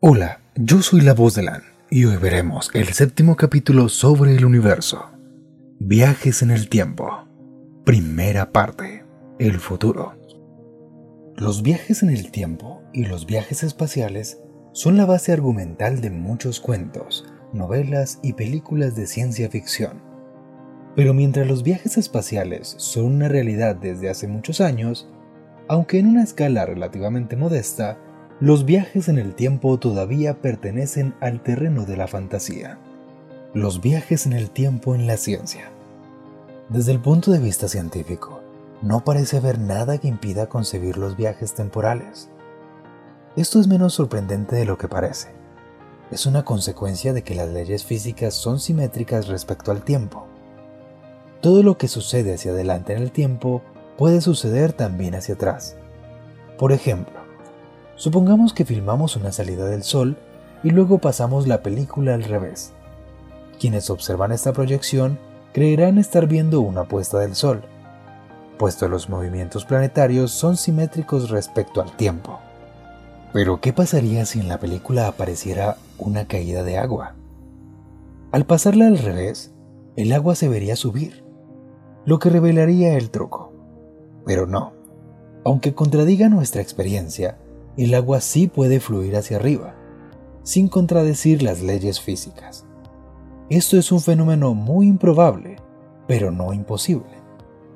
Hola, yo soy la voz de Lan y hoy veremos el séptimo capítulo sobre el universo. Viajes en el tiempo. Primera parte. El futuro. Los viajes en el tiempo y los viajes espaciales son la base argumental de muchos cuentos, novelas y películas de ciencia ficción. Pero mientras los viajes espaciales son una realidad desde hace muchos años, aunque en una escala relativamente modesta, los viajes en el tiempo todavía pertenecen al terreno de la fantasía. Los viajes en el tiempo en la ciencia. Desde el punto de vista científico, no parece haber nada que impida concebir los viajes temporales. Esto es menos sorprendente de lo que parece. Es una consecuencia de que las leyes físicas son simétricas respecto al tiempo. Todo lo que sucede hacia adelante en el tiempo puede suceder también hacia atrás. Por ejemplo, Supongamos que filmamos una salida del sol y luego pasamos la película al revés. Quienes observan esta proyección creerán estar viendo una puesta del sol, puesto los movimientos planetarios son simétricos respecto al tiempo. Pero ¿qué pasaría si en la película apareciera una caída de agua? Al pasarla al revés, el agua se vería subir, lo que revelaría el truco. Pero no, aunque contradiga nuestra experiencia, el agua sí puede fluir hacia arriba, sin contradecir las leyes físicas. Esto es un fenómeno muy improbable, pero no imposible.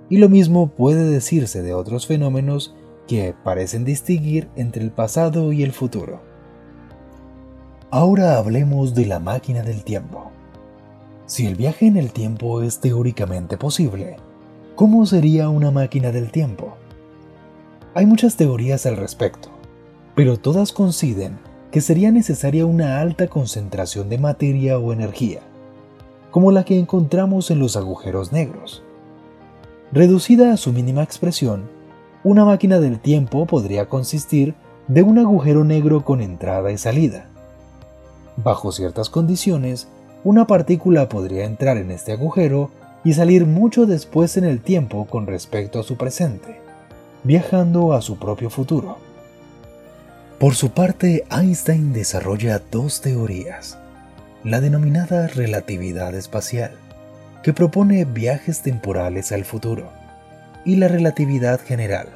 Y lo mismo puede decirse de otros fenómenos que parecen distinguir entre el pasado y el futuro. Ahora hablemos de la máquina del tiempo. Si el viaje en el tiempo es teóricamente posible, ¿cómo sería una máquina del tiempo? Hay muchas teorías al respecto, pero todas coinciden que sería necesaria una alta concentración de materia o energía, como la que encontramos en los agujeros negros. Reducida a su mínima expresión, una máquina del tiempo podría consistir de un agujero negro con entrada y salida. Bajo ciertas condiciones, una partícula podría entrar en este agujero y salir mucho después en el tiempo con respecto a su presente, viajando a su propio futuro. Por su parte, Einstein desarrolla dos teorías. La denominada relatividad espacial, que propone viajes temporales al futuro, y la relatividad general,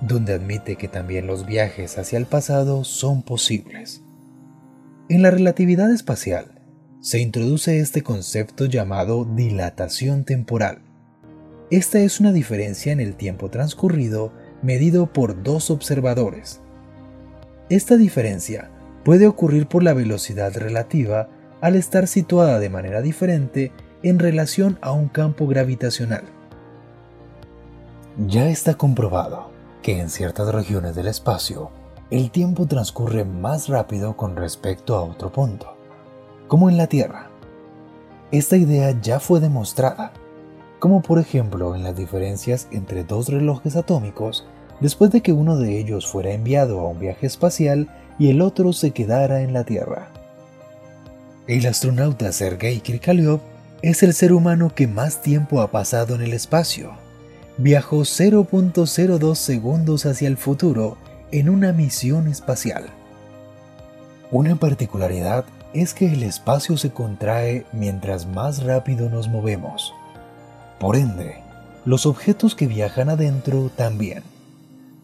donde admite que también los viajes hacia el pasado son posibles. En la relatividad espacial se introduce este concepto llamado dilatación temporal. Esta es una diferencia en el tiempo transcurrido medido por dos observadores, esta diferencia puede ocurrir por la velocidad relativa al estar situada de manera diferente en relación a un campo gravitacional. Ya está comprobado que en ciertas regiones del espacio el tiempo transcurre más rápido con respecto a otro punto, como en la Tierra. Esta idea ya fue demostrada, como por ejemplo en las diferencias entre dos relojes atómicos después de que uno de ellos fuera enviado a un viaje espacial y el otro se quedara en la Tierra. El astronauta Sergei Krikalev es el ser humano que más tiempo ha pasado en el espacio. Viajó 0.02 segundos hacia el futuro en una misión espacial. Una particularidad es que el espacio se contrae mientras más rápido nos movemos. Por ende, los objetos que viajan adentro también.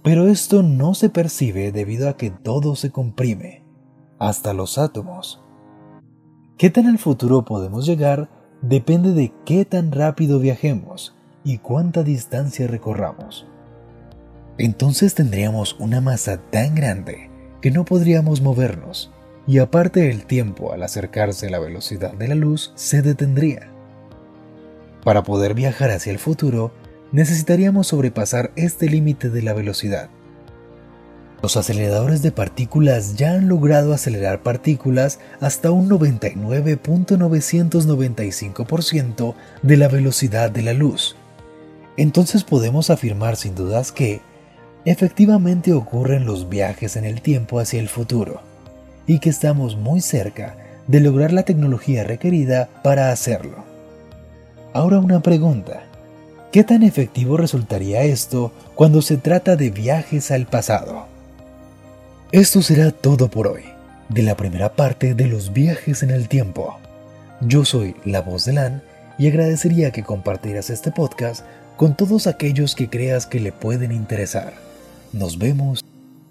Pero esto no se percibe debido a que todo se comprime, hasta los átomos. ¿Qué tan al futuro podemos llegar? Depende de qué tan rápido viajemos y cuánta distancia recorramos. Entonces tendríamos una masa tan grande que no podríamos movernos y aparte el tiempo al acercarse a la velocidad de la luz se detendría. Para poder viajar hacia el futuro, necesitaríamos sobrepasar este límite de la velocidad. Los aceleradores de partículas ya han logrado acelerar partículas hasta un 99.995% de la velocidad de la luz. Entonces podemos afirmar sin dudas que efectivamente ocurren los viajes en el tiempo hacia el futuro y que estamos muy cerca de lograr la tecnología requerida para hacerlo. Ahora una pregunta. ¿Qué tan efectivo resultaría esto cuando se trata de viajes al pasado? Esto será todo por hoy. de la primera parte de los viajes en el tiempo. Yo soy la voz de Lan y agradecería que compartieras este podcast con todos aquellos que creas que le pueden interesar. Nos vemos